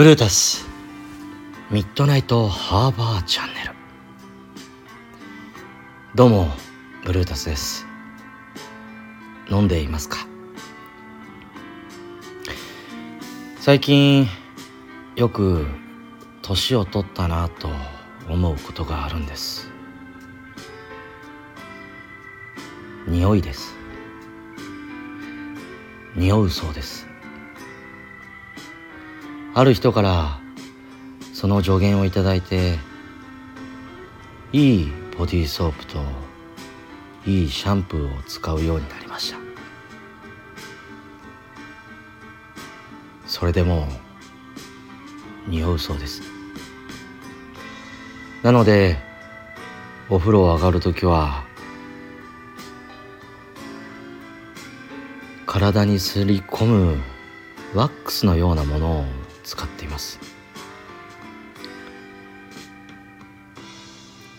ブルータス。ミッドナイトハーバーチャンネル。どうもブルータスです。飲んでいますか？最近よく年を取ったなと思うことがあるんです。匂いです。匂うそうです。ある人からその助言をいただいていいボディーソープといいシャンプーを使うようになりました。それでも匂うそうです。なのでお風呂上がる時は体にすり込むワックスのようなものを使っています。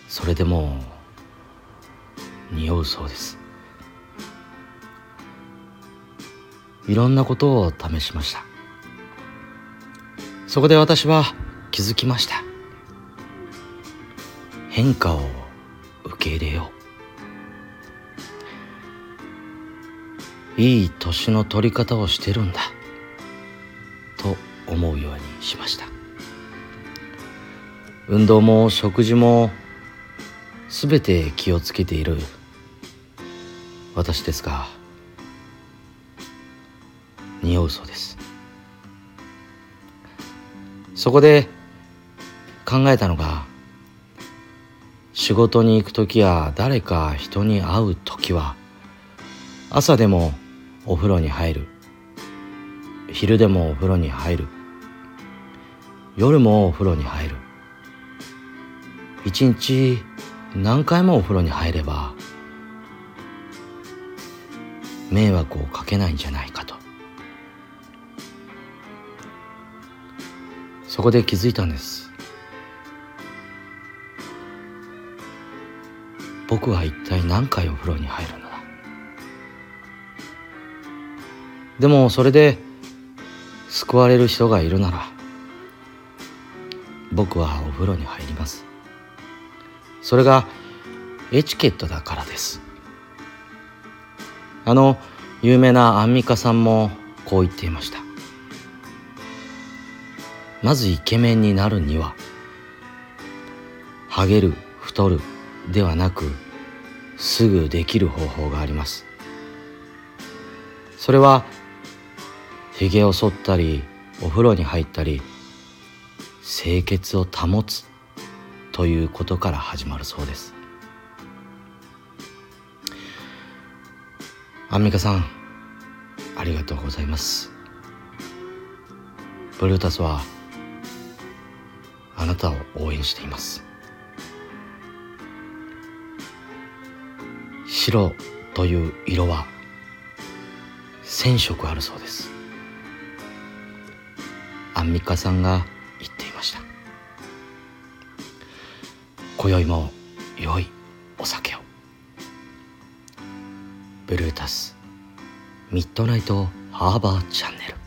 それでも匂うそうです。いろんなことを試しました。そこで私は気づきました。変化を受け入れよう。いい年の取り方をしてるんだ。思うようにしました。運動も食事も全て気をつけている私ですが匂うそうです。そこで考えたのが仕事に行く時や誰か人に会う時は朝でもお風呂に入る。昼でもお風呂に入る。夜もお風呂に入る。一日何回もお風呂に入れば迷惑をかけないんじゃないかと。そこで気づいたんです。僕は一体何回お風呂に入るのだ。でもそれで救われる人がいるなら僕はお風呂に入ります。それがエチケットだからです。あの有名なアンミカさんもこう言っていました。まずイケメンになるにはハゲる太るではなくすぐできる方法があります。それはひげを剃ったりお風呂に入ったり清潔を保つということから始まるそうです。アンミカさんありがとうございます。ブルータスはあなたを応援しています。白という色は1000色あるそうです。アンミカさんが言っていました。今宵も良いお酒を。ブルータスミッドナイトハーバーチャンネル。